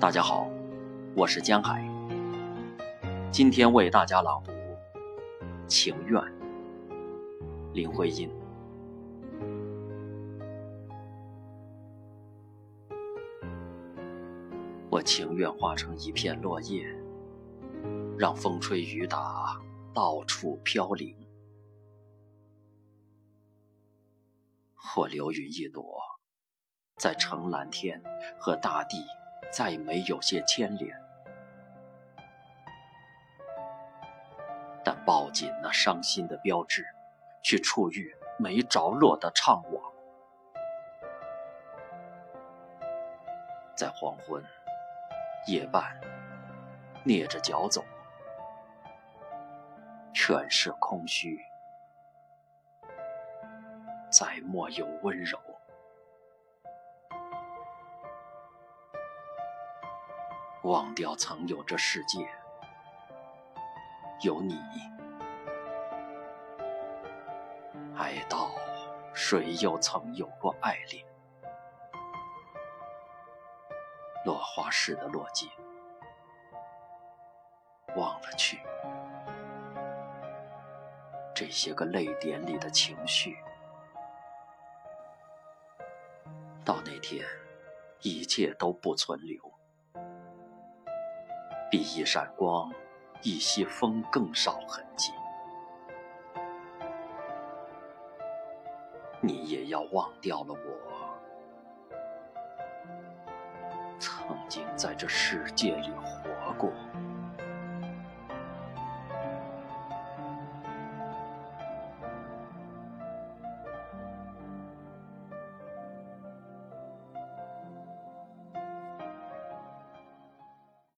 大家好，我是江海。今天为大家朗读《情愿》，林徽因。我情愿化成一片落叶，让风吹雨打，到处飘零；或流云一朵，在澄蓝天和大地再没有些牵连。但抱紧那伤心的标志，去触遇没着落的怅惘，在黄昏。夜半，蹑着脚走，全是空虚，再莫有温柔。忘掉曾有这世界，有你，哀悼谁又曾有过爱恋？落花似的落尽，忘了去这些个泪点里的情绪。到那天，一切都不存留，一闪光、一息风更少痕迹。你也要忘掉了我。曾经在这世界里活过。